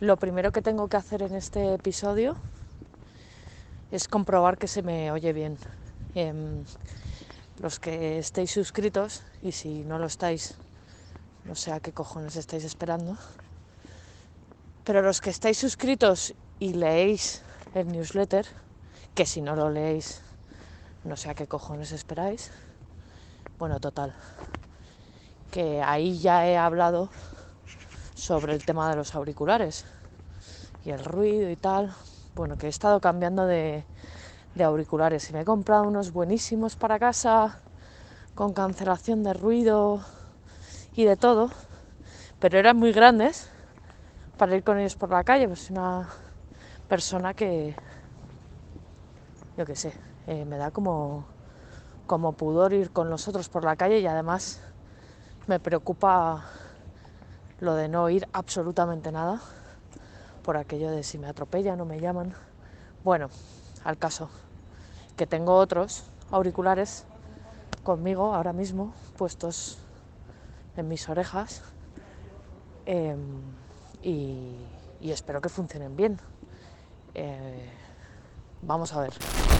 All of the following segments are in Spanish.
lo primero que tengo que hacer en este episodio es comprobar que se me oye bien. Em, los que estéis suscritos, y si no lo estáis, no sé a qué cojones estáis esperando, pero los que estáis suscritos y leéis el newsletter, que si no lo leéis, no sé a qué cojones esperáis, bueno, total, que ahí ya he hablado sobre el tema de los auriculares y el ruido y tal. Bueno, que he estado cambiando de, de auriculares y me he comprado unos buenísimos para casa con cancelación de ruido y de todo, pero eran muy grandes para ir con ellos por la calle, pues una persona que, yo qué sé, eh, me da como, como pudor ir con los otros por la calle y además me preocupa lo de no oír absolutamente nada por aquello de si me atropellan o me llaman. Bueno, al caso, que tengo otros auriculares conmigo ahora mismo puestos en mis orejas em, y, espero que funcionen bien. Eh, vamos a ver.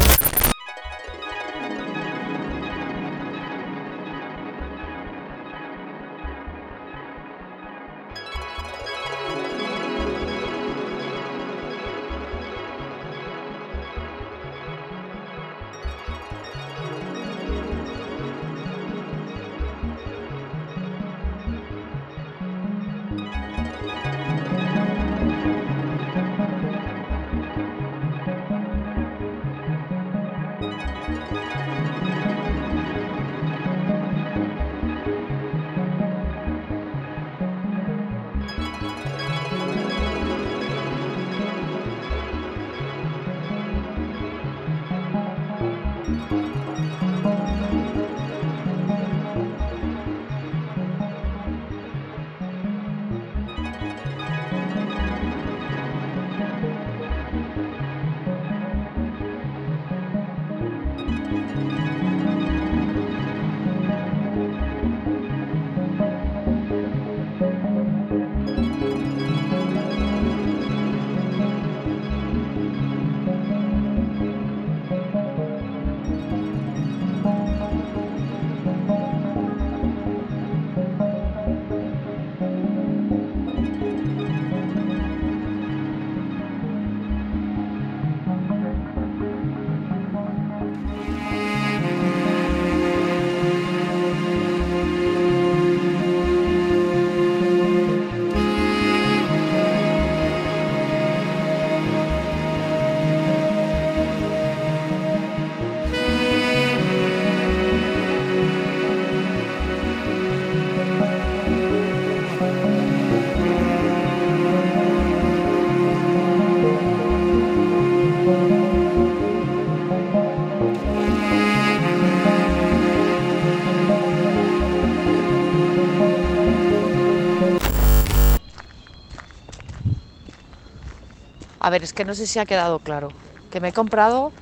A ver, es que no sé si ha quedado claro. Que me he comprado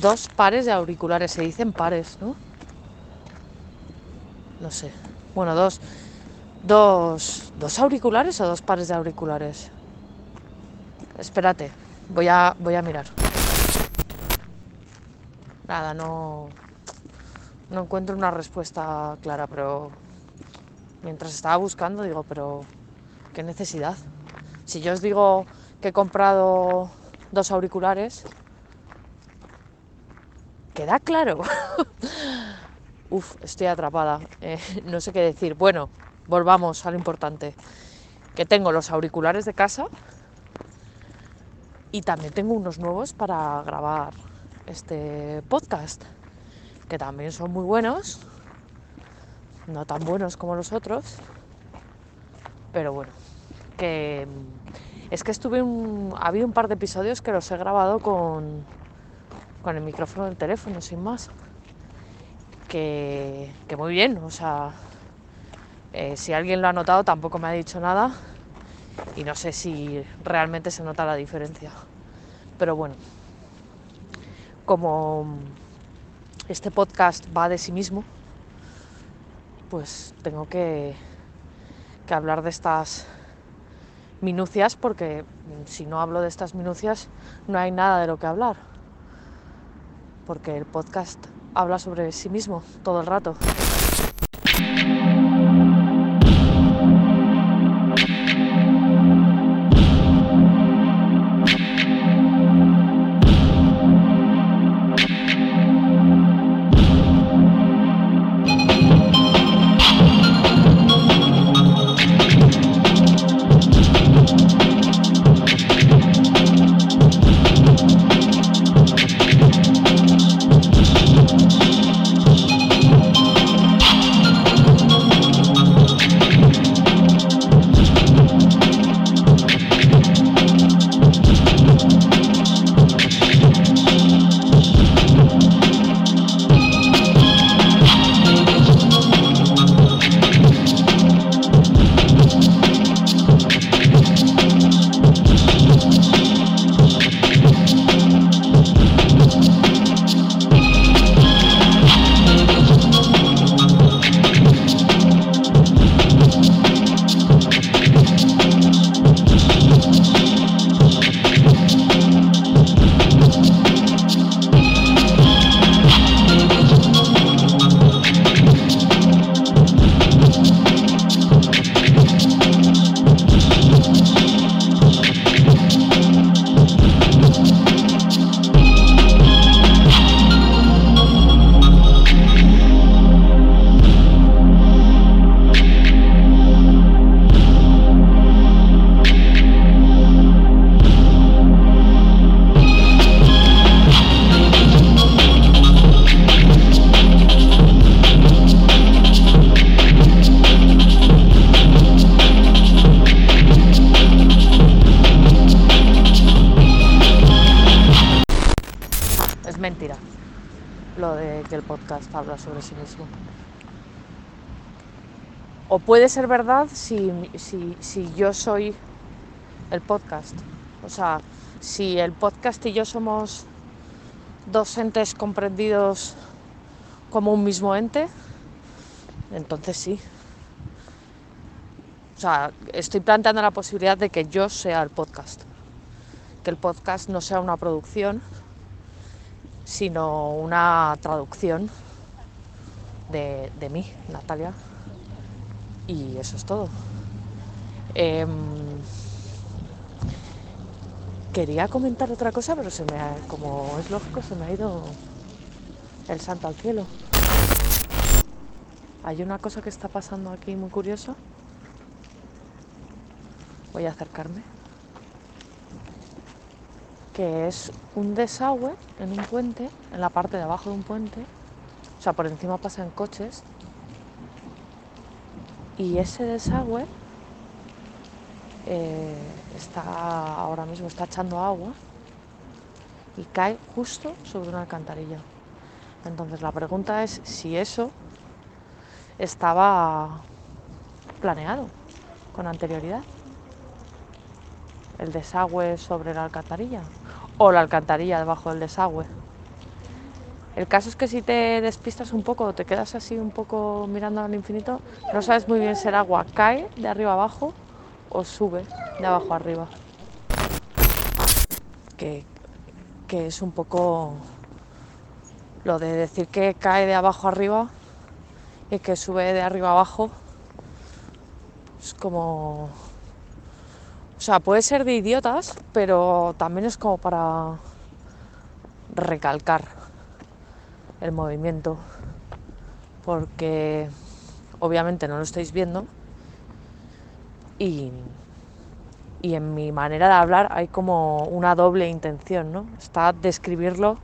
dos pares de auriculares. Se dicen pares, ¿no? No sé. Bueno, dos. Dos. ¿Dos auriculares o dos pares de auriculares? Espérate. Voy a, voy a mirar. Nada, no. No encuentro una respuesta clara, pero. Mientras estaba buscando, digo, pero. ¿Qué necesidad? Si yo os digo que he comprado dos auriculares, ¿queda claro? Uf, estoy atrapada. Eh, no sé qué decir. Bueno, volvamos a lo importante. Que tengo los auriculares de casa y también tengo unos nuevos para grabar este podcast, que también son muy buenos, no tan buenos como los otros, pero bueno, que es que estuve un, ha habido un par de episodios que los he grabado con, con el micrófono del teléfono, sin más. Que, muy bien, o sea, eh, si alguien lo ha notado tampoco me ha dicho nada y no sé si realmente se nota la diferencia. Pero bueno, como este podcast va de sí mismo, pues tengo que, que hablar de estas minucias porque si no hablo de estas minucias no hay nada de lo que hablar. Porque el podcast habla sobre sí mismo todo el rato. De que el podcast habla sobre sí mismo. O puede ser verdad si, si, yo soy el podcast. O sea, si el podcast y yo somos dos entes comprendidos como un mismo ente, entonces sí. O sea, estoy planteando la posibilidad de que yo sea el podcast. Que el podcast no sea una producción, sino una traducción de, mí, Natalia. Y eso es todo. Em, quería comentar otra cosa, pero se me como es lógico, se me ha ido el santo al cielo. Hay una cosa que está pasando aquí muy curioso. Voy a acercarme que es un desagüe en un puente, en la parte de abajo de un puente, o sea, por encima pasan coches, y ese desagüe eh, está ahora mismo está echando agua y cae justo sobre una alcantarilla. Entonces la pregunta es si eso estaba planeado con anterioridad. El desagüe sobre la alcantarilla o la alcantarilla debajo del desagüe. El caso es que si te despistas un poco, te quedas así un poco mirando al infinito, no sabes muy bien si el agua cae de arriba abajo o sube de abajo arriba. Que, que es un poco lo de decir que cae de abajo arriba y que sube de arriba abajo. Es como sea, puede ser de idiotas, pero también es como para recalcar el movimiento. Porque obviamente no lo estáis viendo. Y, y en mi manera de hablar hay como una doble intención, ¿no? Está describirlo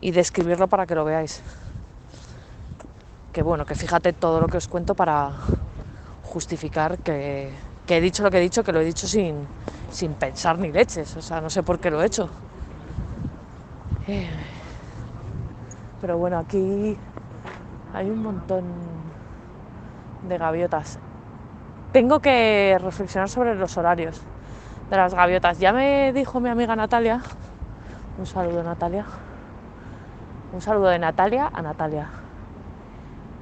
y describirlo para que lo veáis. Que bueno, que fíjate todo lo que os cuento para justificar que que he dicho lo que he dicho, que lo he dicho sin, pensar ni leches, o sea, no sé por qué lo he hecho. Pero bueno, aquí hay un montón de gaviotas. Tengo que reflexionar sobre los horarios de las gaviotas. Ya me dijo mi amiga Natalia, un saludo Natalia, un saludo de Natalia a Natalia.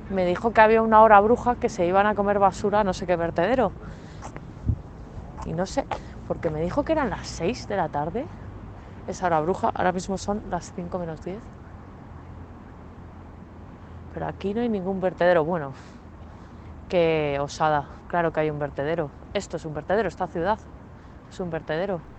Me dijo que había una hora bruja que se iban a comer basura no sé qué vertedero Y no sé, porque me dijo que eran las 6 de la tarde. Es hora bruja, ahora mismo son las 5 menos 10. Pero aquí no hay ningún vertedero. Bueno, qué osada. Claro que hay un vertedero. Esto es un vertedero, esta ciudad es un vertedero.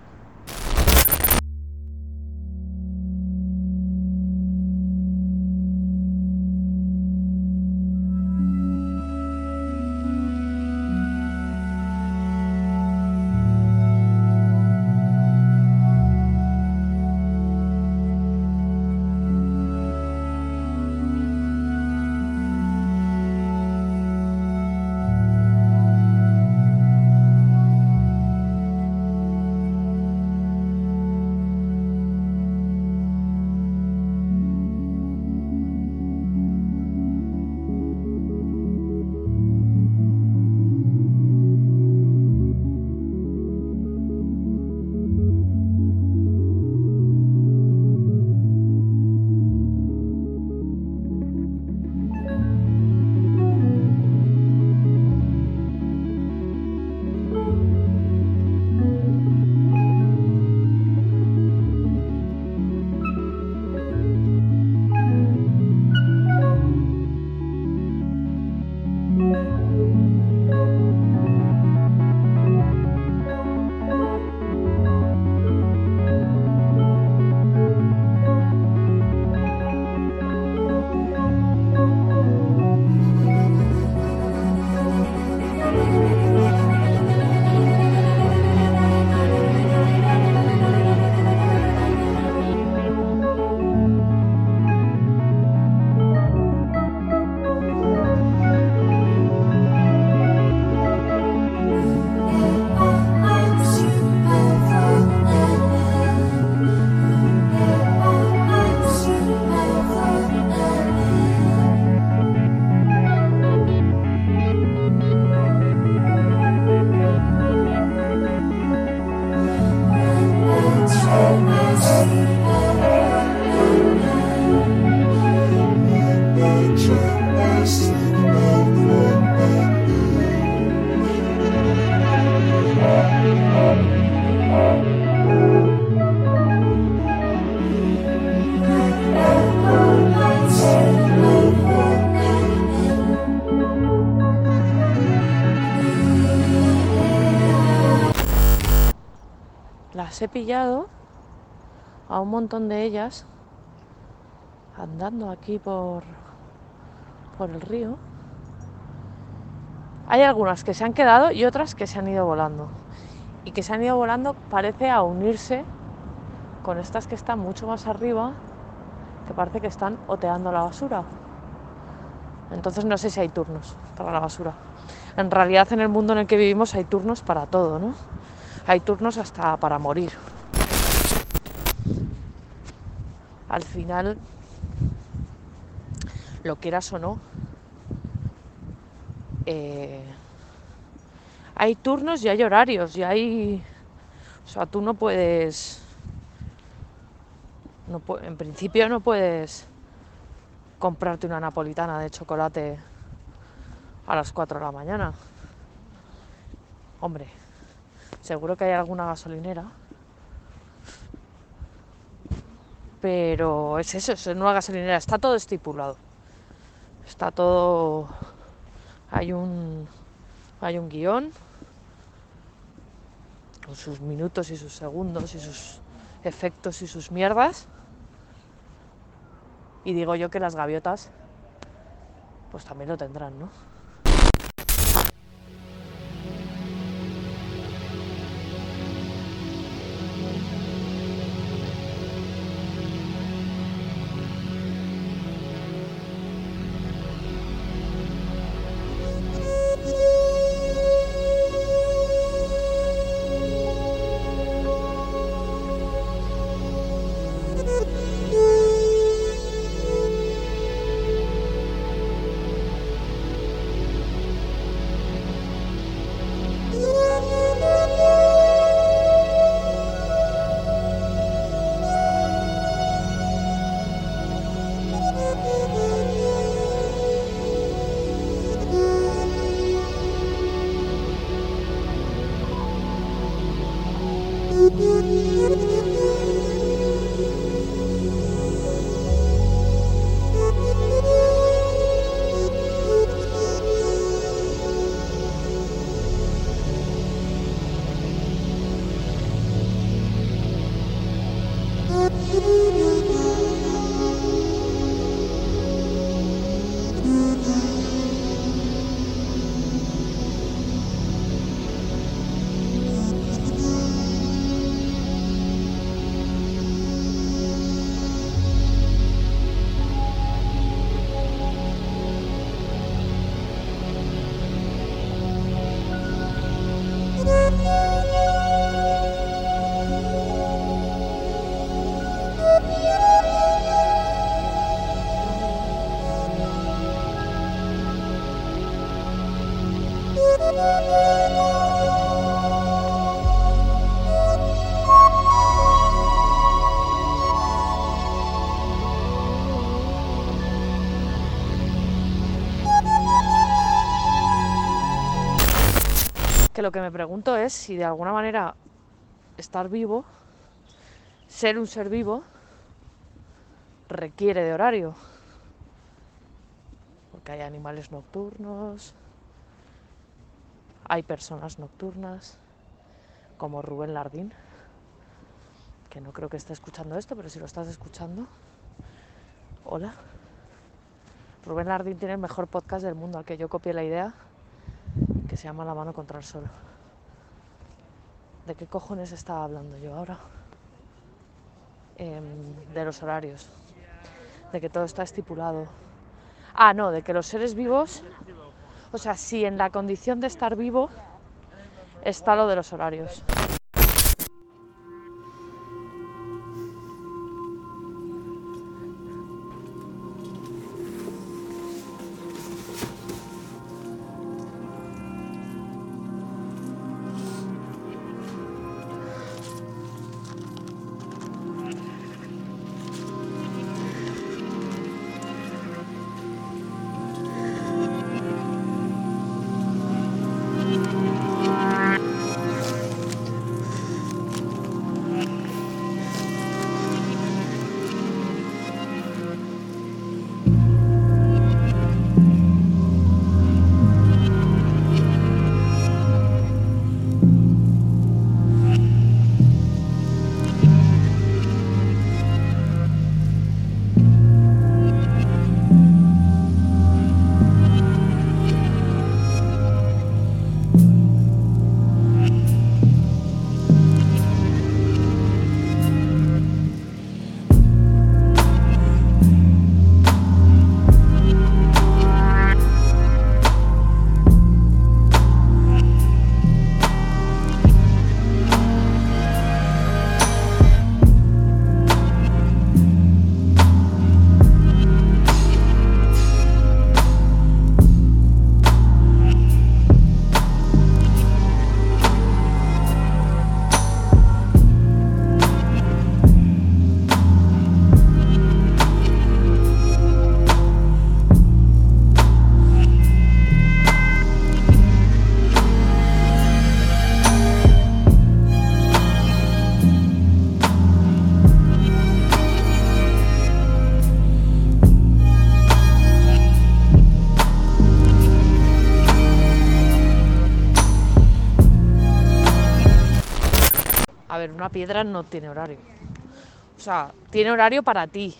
He pillado un montón de ellas andando aquí por, por el río. Hay algunas que se han quedado y otras que se han ido volando. Y que se han ido volando parece a unirse con estas que están mucho más arriba, que parece que están oteando la basura. Entonces no sé si hay turnos para la basura. En realidad en el mundo en el que vivimos hay turnos para todo, ¿no? Hay turnos hasta para morir. Al final, lo quieras o no, eh, hay turnos y hay horarios y hay... O sea, tú no puedes... No, en principio no puedes comprarte una napolitana de chocolate a las 4 de la mañana. Hombre, Seguro que hay alguna gasolinera. Pero es eso, es una gasolinera. Está todo estipulado. Está todo. Hay un. Hay un guion. Con sus minutos y sus segundos y sus efectos y sus mierdas. Y digo yo que las gaviotas. Pues también lo tendrán, ¿no? Que lo que me pregunto es si de alguna manera estar vivo, ser un ser vivo, requiere de horario. Porque hay animales nocturnos, hay personas nocturnas, como Rubén Lardín, que no creo que esté escuchando esto, pero si lo estás escuchando, hola. Rubén Lardín tiene el mejor podcast del mundo, al que yo copié la idea, que se llama La mano contra el sol. ¿De qué cojones estaba hablando yo ahora? Em, de los horarios, de que todo está estipulado. Ah, no, de que los seres vivos, o sea, si en la condición de estar vivo está lo de los horarios. Una piedra no tiene horario. O sea, tiene horario para ti,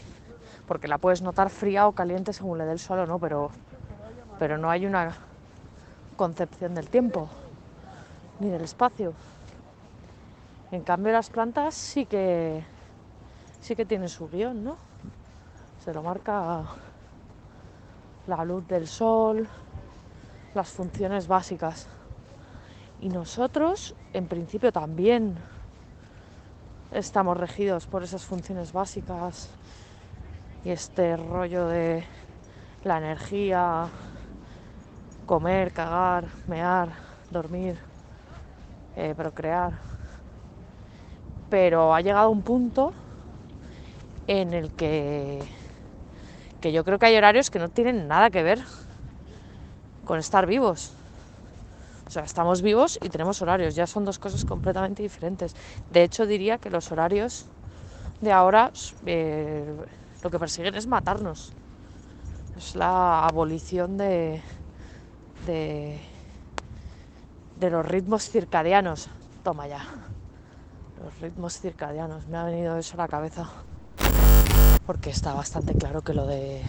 porque la puedes notar fría o caliente según le dé el sol o no, pero, pero no hay una concepción del tiempo ni del espacio. En cambio, las plantas sí que sí que tienen su guion, ¿no? Se lo marca la luz del sol, las funciones básicas. Y nosotros, en principio, también estamos regidos por esas funciones básicas y este rollo de la energía, comer, cagar, mear, dormir, eh, procrear. Pero ha llegado un punto en el que, que yo creo que hay horarios que no tienen nada que ver con estar vivos. O sea, estamos vivos y tenemos horarios, ya son dos cosas completamente diferentes. De hecho, diría que los horarios de ahora eh, lo que persiguen es matarnos. Es la abolición de, de, de los ritmos circadianos. Toma ya. Los ritmos circadianos. Me ha venido eso a la cabeza. Porque está bastante claro que lo de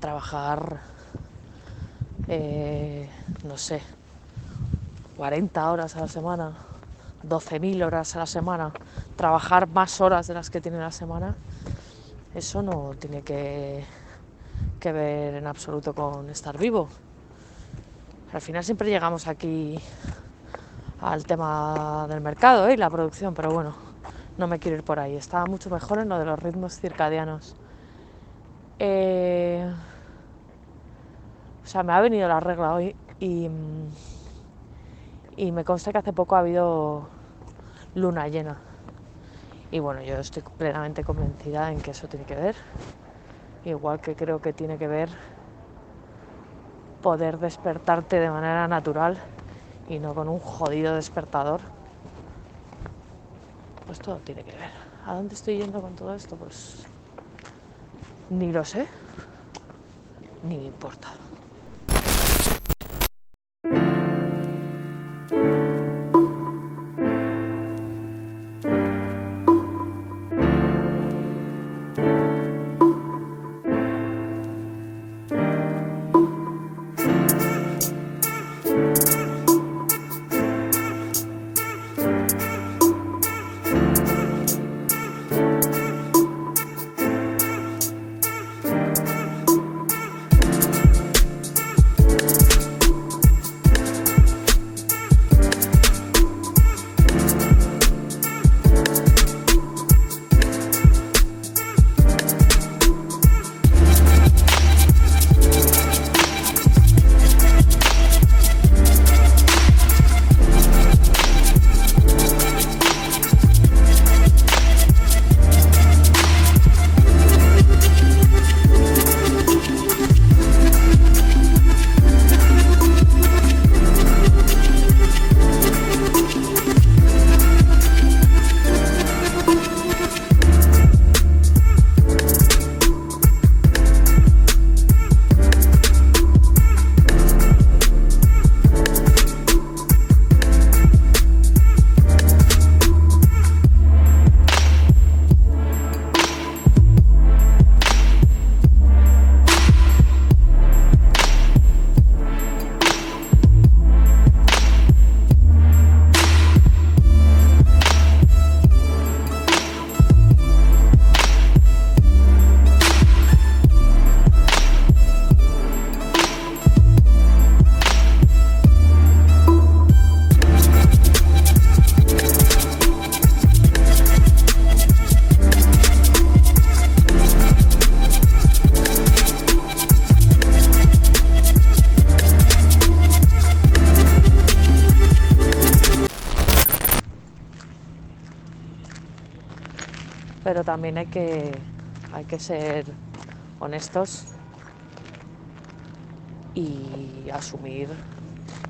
trabajar, eh, no sé, 40 horas a la semana, 12.000 horas a la semana, trabajar más horas de las que tiene la semana, eso no tiene que, ver en absoluto con estar vivo. Al final siempre llegamos aquí al tema del mercado ¿eh? y la producción, pero bueno, no me quiero ir por ahí. Estaba mucho mejor en lo de los ritmos circadianos. Eh, o sea, me ha venido la regla hoy Y, y me consta que hace poco ha habido luna llena. Y bueno, yo estoy plenamente convencida en que eso tiene que ver. Igual que creo que tiene que ver poder despertarte de manera natural y no con un jodido despertador. Pues todo tiene que ver. ¿A dónde estoy yendo con todo esto? Pues ni lo sé, ni me importa. También hay que, hay que ser honestos y asumir.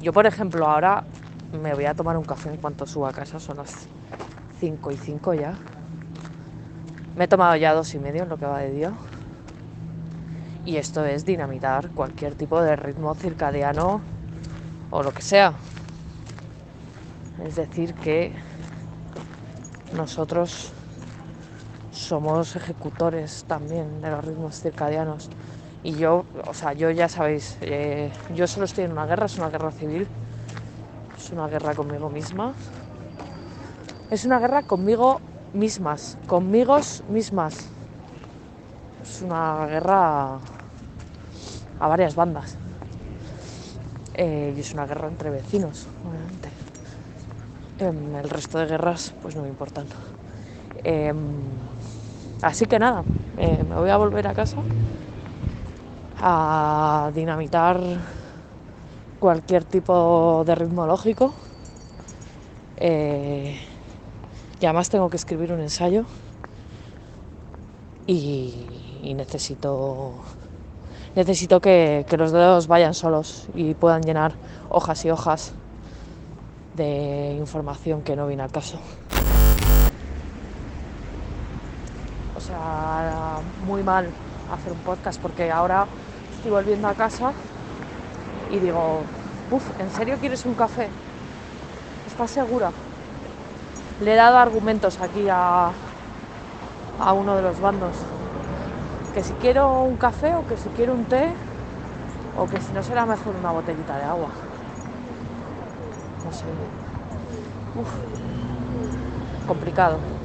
Yo, por ejemplo, ahora me voy a tomar un café en cuanto suba a casa, son las 5 y 5 ya. Me he tomado ya dos y medio en lo que va de día. Y esto es dinamitar cualquier tipo de ritmo circadiano o lo que sea. Es decir, que nosotros somos ejecutores también de los ritmos circadianos. Y yo, o sea, yo ya sabéis, eh, yo solo estoy en una guerra, es una guerra civil, es una guerra conmigo misma, es una guerra conmigo mismas, conmigo mismas. Es una guerra a varias bandas. Eh, y es una guerra entre vecinos, obviamente. Em, el resto de guerras, pues no me importan. Así que nada, eh, me voy a volver a casa a dinamitar cualquier tipo de ritmo lógico. Eh, y además tengo que escribir un ensayo y, necesito necesito que, que, los dedos vayan solos y puedan llenar hojas y hojas de información que no viene al caso. Muy mal hacer un podcast porque ahora estoy volviendo a casa y digo, uff, ¿en serio quieres un café? ¿Estás segura? Le he dado argumentos aquí a, a uno de los bandos. Que si quiero un café o que si quiero un té o que si no será mejor una botellita de agua. No sé. Uf, complicado.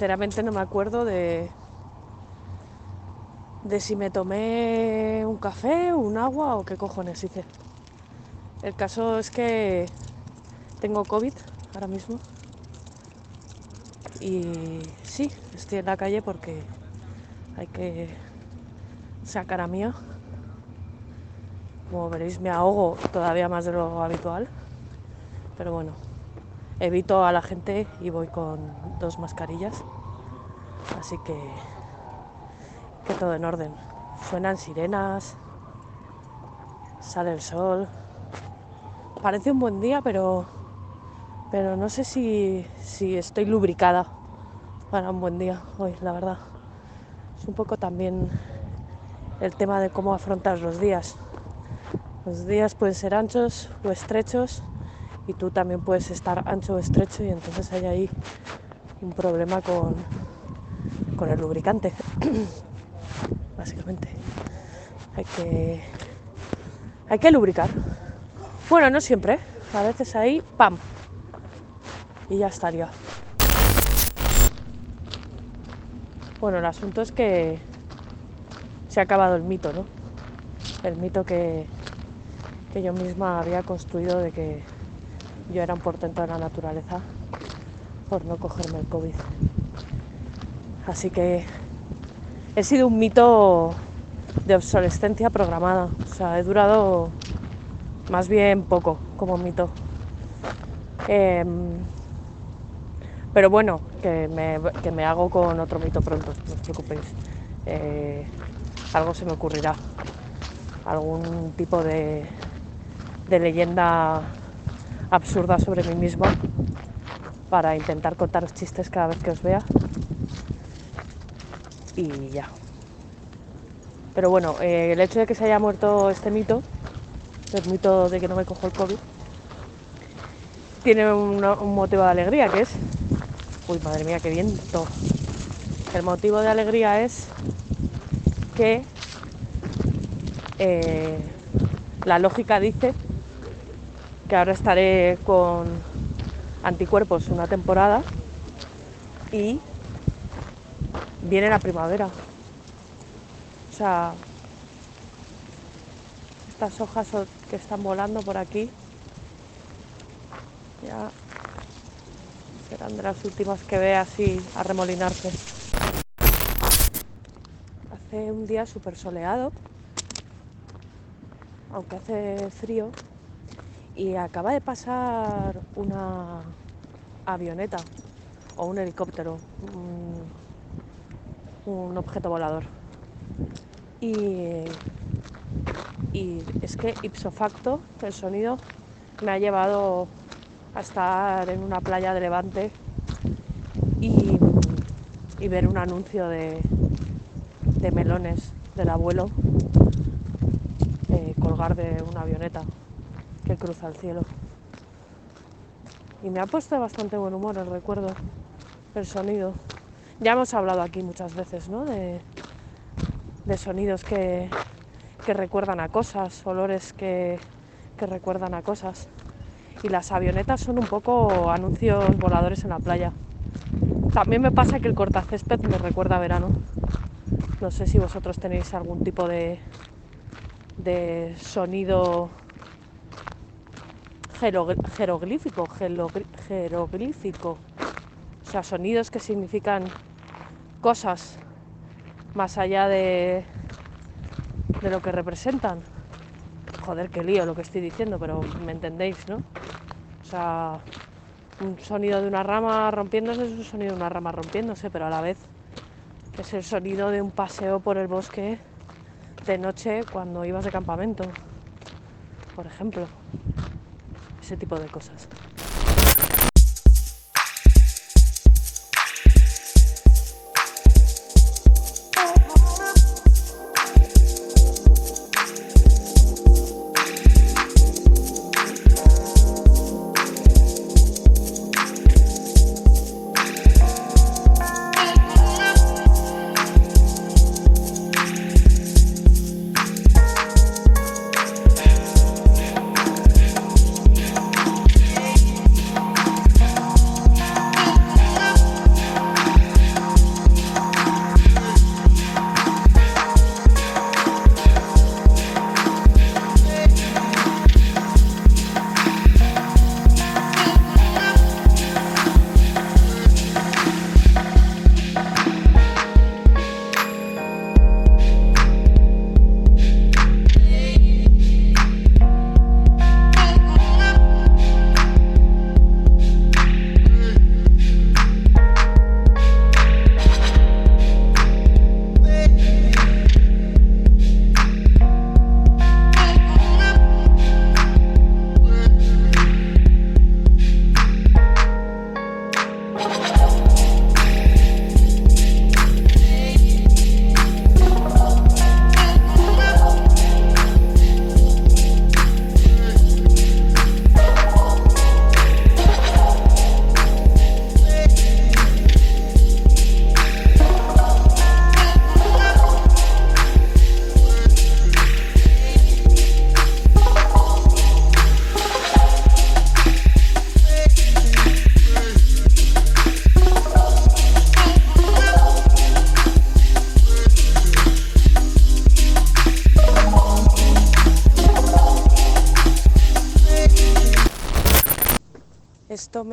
Sinceramente no me acuerdo de, de si me tomé un café, un agua o qué cojones hice. El caso es que tengo COVID ahora mismo. Y sí, estoy en la calle porque hay que sacar a mía. Como veréis me ahogo todavía más de lo habitual. Pero bueno, evito a la gente y voy con dos mascarillas. Así que, que todo en orden. Suenan sirenas, sale el sol. Parece un buen día, pero, pero no sé si, si estoy lubricada para un buen día hoy, la verdad. Es un poco también el tema de cómo afrontar los días. Los días pueden ser anchos o estrechos y tú también puedes estar ancho o estrecho y entonces hay ahí un problema con, con el lubricante. Básicamente. Hay que, hay que lubricar. Bueno, no siempre, a veces ahí, ¡pam! Y ya estaría. Bueno, el asunto es que se ha acabado el mito, ¿no? El mito que, que yo misma había construido de que yo era un portento de la naturaleza por no cogerme el COVID. Así que he sido un mito de obsolescencia programada. O sea, he durado más bien poco como mito. Em, pero bueno, que me, hago con otro mito pronto, no os preocupéis. Eh, algo se me ocurrirá. Algún tipo de, de leyenda absurda sobre mí mismo para intentar contar chistes cada vez que os vea. Y ya. Pero bueno, eh, el hecho de que se haya muerto este mito el mito de que no me cojo el COVID, tiene un, motivo de alegría que es, uy madre mía, qué viento. El motivo de alegría es que eh, la lógica dice que ahora estaré con anticuerpos una temporada y viene la primavera. O sea, estas hojas que están volando por aquí ya serán de las últimas que ve así a remolinarse. Hace un día súper soleado, aunque hace frío, y acaba de pasar una avioneta o un helicóptero, un, un objeto volador. Y y es que ipso facto el sonido me ha llevado a estar en una playa de Levante y, ver un anuncio de, melones del abuelo eh, colgar de una avioneta que cruza el cielo. Y me ha puesto bastante buen humor el recuerdo, el sonido. Ya hemos hablado aquí muchas veces, ¿no? de sonidos que, recuerdan a cosas, olores que, recuerdan a cosas. Y las avionetas son un poco anuncios voladores en la playa. También me pasa que el cortacésped me recuerda a verano. No sé si vosotros tenéis algún tipo de, de sonido jeroglífico, jeroglífico. O sea, sonidos que significan cosas más allá de, de lo que representan. Joder, qué lío lo que estoy diciendo, pero me entendéis, ¿no? O sea, un sonido de una rama rompiéndose es un sonido de una rama rompiéndose, pero a la vez es el sonido de un paseo por el bosque de noche cuando ibas de campamento, por ejemplo. Ese tipo de cosas.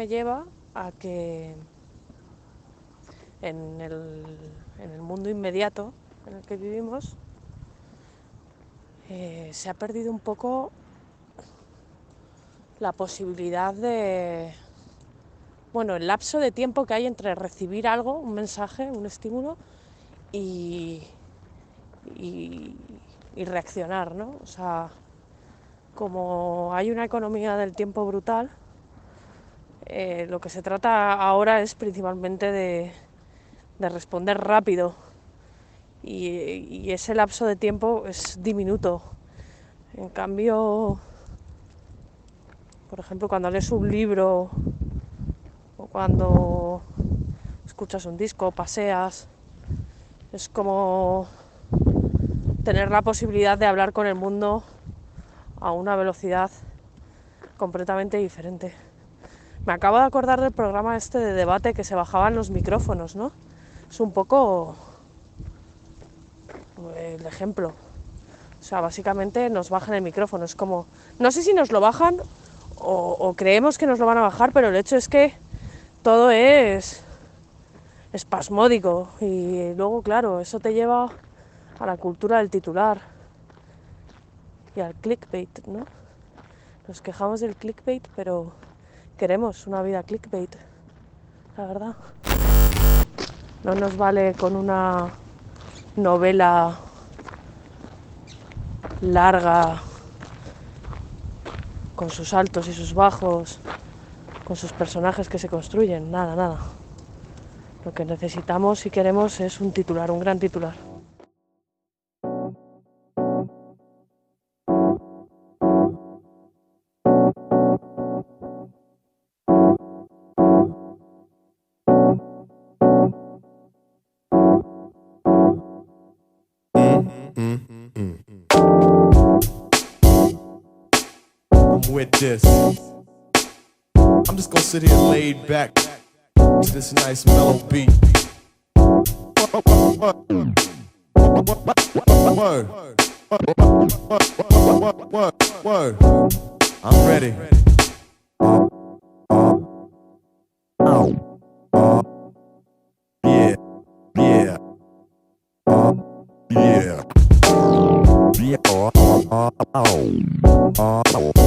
Lleva a que en el, en el mundo inmediato en el que vivimos eh, se ha perdido un poco la posibilidad de, bueno, el lapso de tiempo que hay entre recibir algo, un mensaje, un estímulo, y, y, y reaccionar, ¿no? O sea, como hay una economía del tiempo brutal, eh, lo que se trata ahora es principalmente de, de responder rápido y, ese lapso de tiempo es diminuto. En cambio, por ejemplo, cuando lees un libro o cuando escuchas un disco, paseas, es como tener la posibilidad de hablar con el mundo a una velocidad completamente diferente. Me acabo de acordar del programa este de debate que se bajaban los micrófonos, ¿no? Es un poco el ejemplo. O sea, básicamente nos bajan el micrófono. Es como, no sé si nos lo bajan o, o creemos que nos lo van a bajar, pero el hecho es que todo es espasmódico y luego, claro, eso te lleva a la cultura del titular y al clickbait, ¿no? Nos quejamos del clickbait, pero queremos una vida clickbait, la verdad. No nos vale con una novela larga, con sus altos y sus bajos, con sus personajes que se construyen, nada, nada. Lo que necesitamos y queremos es un titular, un gran titular. With this. I'm just gonna sit here laid back to this nice mellow beat. Word. Word. Word. I'm ready. Yeah. Yeah. Yeah. Yeah. Oh, oh, oh,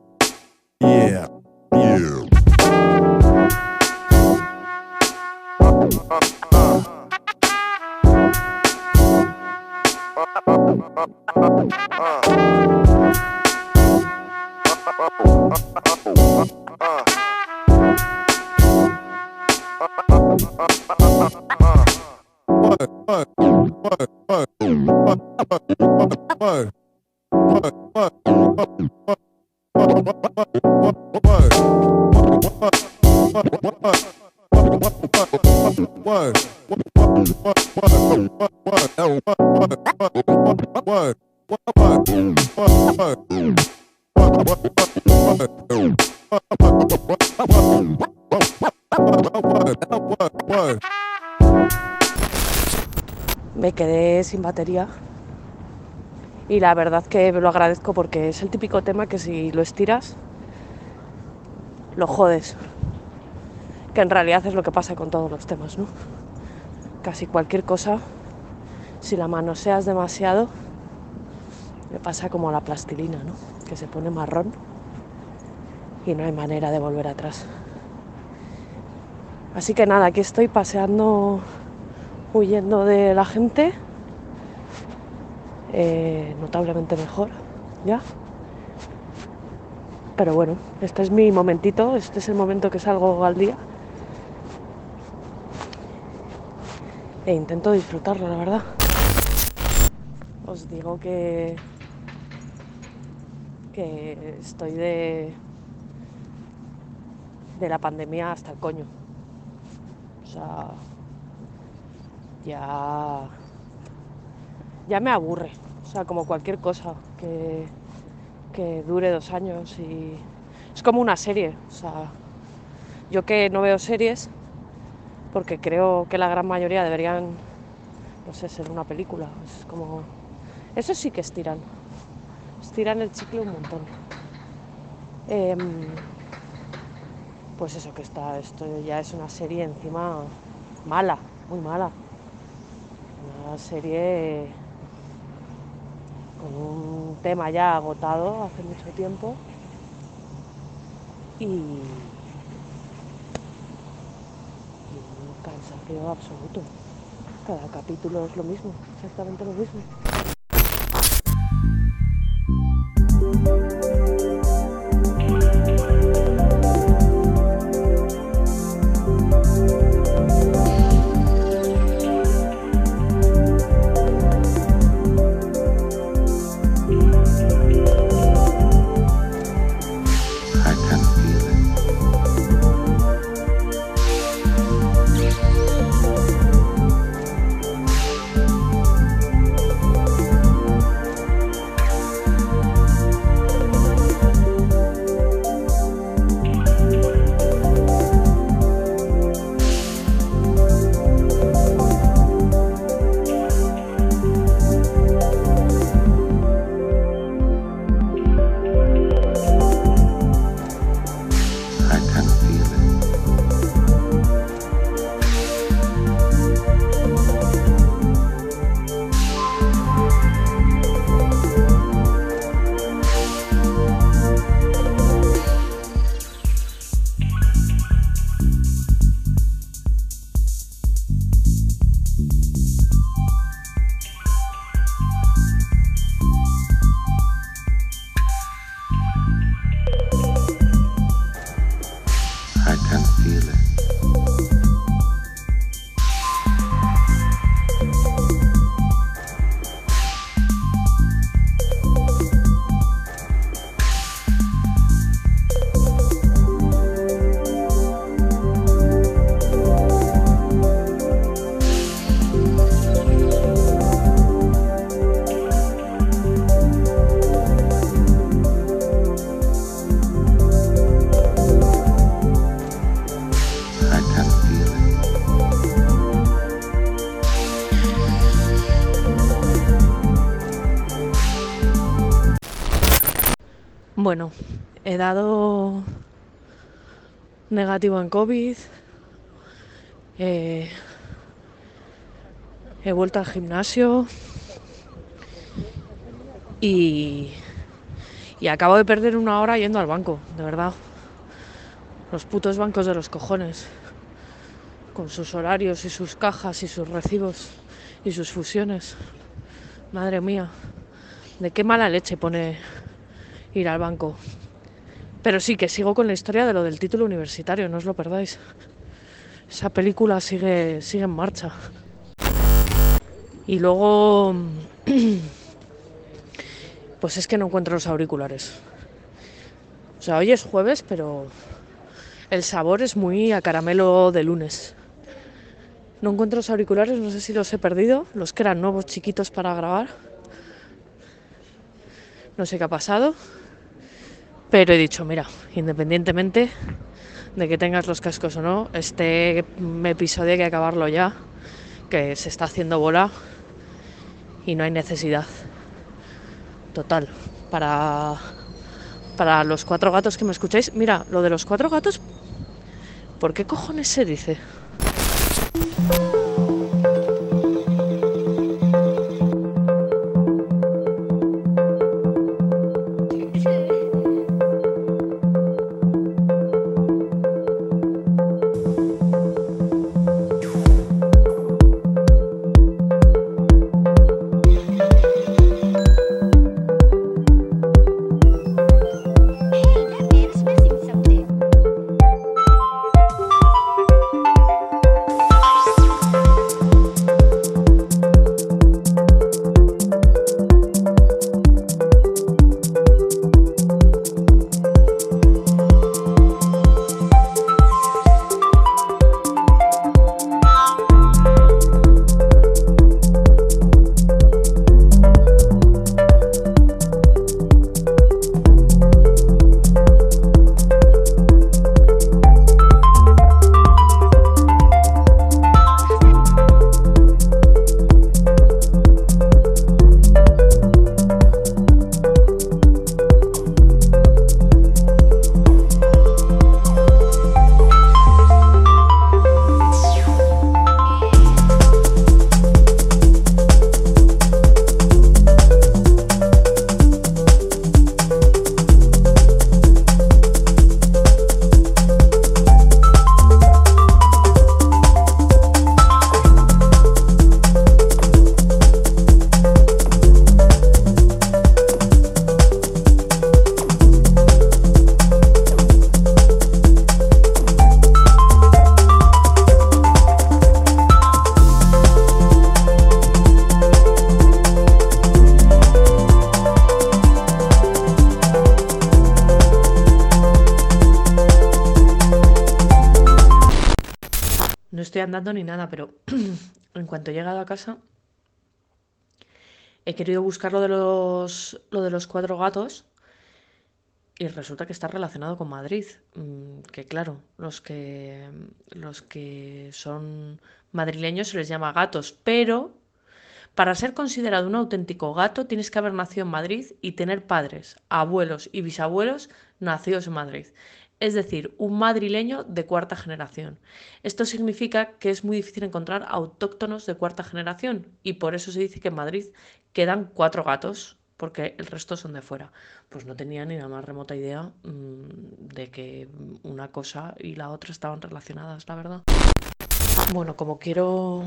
Y la verdad que lo agradezco porque es el típico tema que si lo estiras, lo jodes. Que en realidad es lo que pasa con todos los temas, ¿no? Casi cualquier cosa, si la manoseas demasiado, le pasa como a la plastilina, ¿no? Que se pone marrón y no hay manera de volver atrás. Así que nada, aquí estoy paseando, huyendo de la gente, eh, notablemente mejor, ¿ya? Pero bueno, este es mi momentito, este es el momento que salgo al día. E intento disfrutarlo, la verdad. Os digo que que estoy de de la pandemia hasta el coño. O sea, ya ya me aburre. O sea, como cualquier cosa que, que dure dos años y es como una serie, o sea, yo que no veo series, porque creo que la gran mayoría deberían, no sé, ser una película, es como, eso sí que estiran, estiran el chicle un montón. Em, pues eso que está, esto ya es una serie encima mala, muy mala. Una serie con un tema ya agotado hace mucho tiempo y, y un cansancio absoluto. Cada capítulo es lo mismo, exactamente lo mismo. Dado negativo en COVID. eh, he vuelto al gimnasio. Y, y acabo de perder una hora yendo al banco, de verdad. Los putos bancos de los cojones. Con sus horarios y sus cajas y sus recibos y sus fusiones. Madre mía, de qué mala leche pone ir al banco. Pero sí que sigo con la historia de lo del título universitario, no os lo perdáis. Esa película sigue, sigue en marcha. Y luego, pues es que no encuentro los auriculares. O sea, hoy es jueves, pero el sabor es muy a caramelo de lunes. No encuentro los auriculares, no sé si los he perdido, los que eran nuevos chiquitos para grabar. No sé qué ha pasado. Pero he dicho, mira, independientemente de que tengas los cascos o no, este episodio hay que acabarlo ya, que se está haciendo bola y no hay necesidad. Total, para, para los cuatro gatos que me escucháis, mira, lo de los cuatro gatos, ¿por qué cojones se dice? Andando ni nada, pero en cuanto he llegado a casa he querido buscar lo de los, lo de los cuatro gatos y resulta que está relacionado con Madrid. Mm, Que claro, los que, los que son madrileños se les llama gatos, pero para ser considerado un auténtico gato tienes que haber nacido en Madrid y tener padres, abuelos y bisabuelos nacidos en Madrid. Es decir, un madrileño de cuarta generación. Esto significa que es muy difícil encontrar autóctonos de cuarta generación y por eso se dice que en Madrid quedan cuatro gatos, porque el resto son de fuera. Pues no tenía ni la más remota idea mm, de que una cosa y la otra estaban relacionadas, la verdad. Bueno, como quiero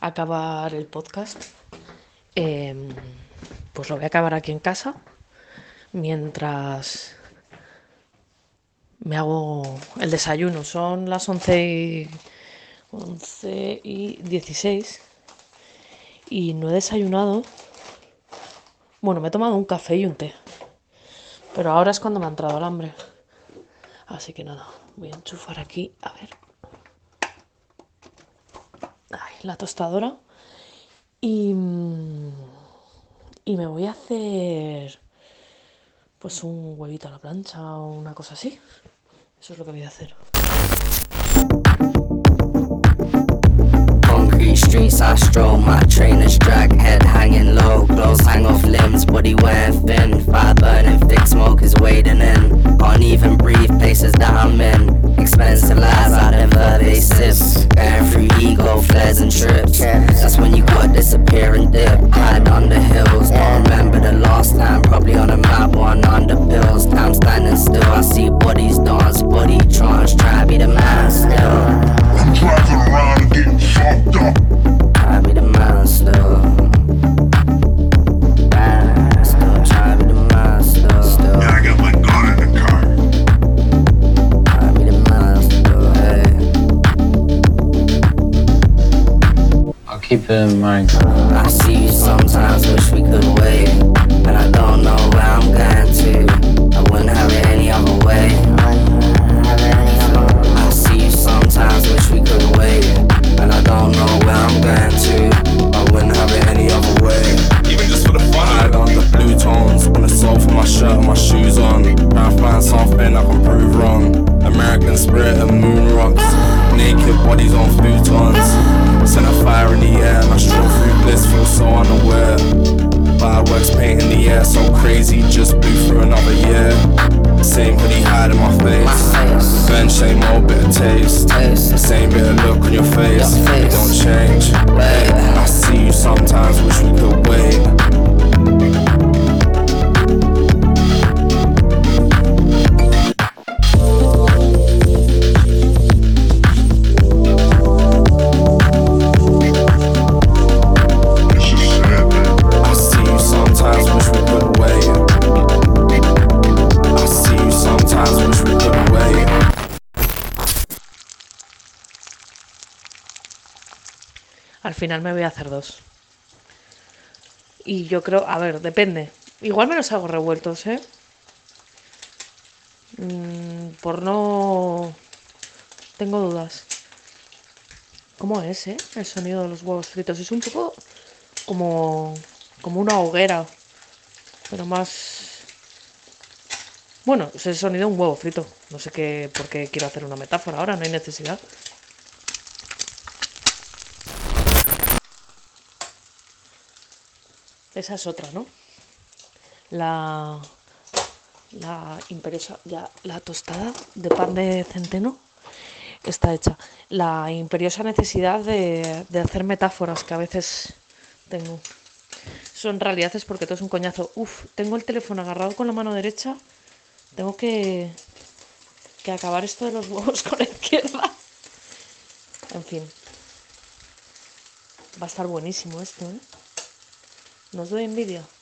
acabar el podcast, em, pues lo voy a acabar aquí en casa mientras me hago el desayuno. Son las 11 y, 11 y 16 y no he desayunado. Bueno, me he tomado un café y un té. Pero ahora es cuando me ha entrado el hambre. Así que nada, voy a enchufar aquí, a ver. Ay, la tostadora. Y, y me voy a hacer pues un huevito a la plancha o una cosa así. Eso es lo que voy a hacer. Streets I stroll, my trainers drag, head hanging low, clothes hang off limbs, body wearing thin, fire burning, thick smoke is wading in. Can't even breathe, places that I'm in. Expensive lies out in pervasive, going through ego flares and trips. That's when you gotta disappear and dip, hide under hills. Don't remember the last time, probably on a map, one under pills. Time standing still, I see bodies dance, body trance, try to be the man still. I'm driving around and getting fucked up. Try be the man still. Man, try be the man still. Still Yeah, I got my gun in the car. try be the man still. Hey. I'll keep it in mind. I see you sometimes, wish we could wait. And I don't know where I'm going to. I wouldn't have me voy a hacer dos. Y yo creo, a ver, depende. Igual me los hago revueltos, ¿eh? Mm, por no... Tengo dudas. ¿Cómo es, eh? El sonido de los huevos fritos. Es un poco como, como una hoguera. Pero más... Bueno, es el sonido de un huevo frito. No sé qué, por qué quiero hacer una metáfora ahora, no hay necesidad. Esa es otra, ¿no? La, la imperiosa, ya la tostada de pan de centeno está hecha. La imperiosa necesidad de, de hacer metáforas que a veces tengo. Eso en realidad es porque todo es un coñazo. Uf, tengo el teléfono agarrado con la mano derecha. Tengo que, que acabar esto de los huevos con la izquierda. En fin. Va a estar buenísimo esto, ¿eh? ¿Nos doy envidia?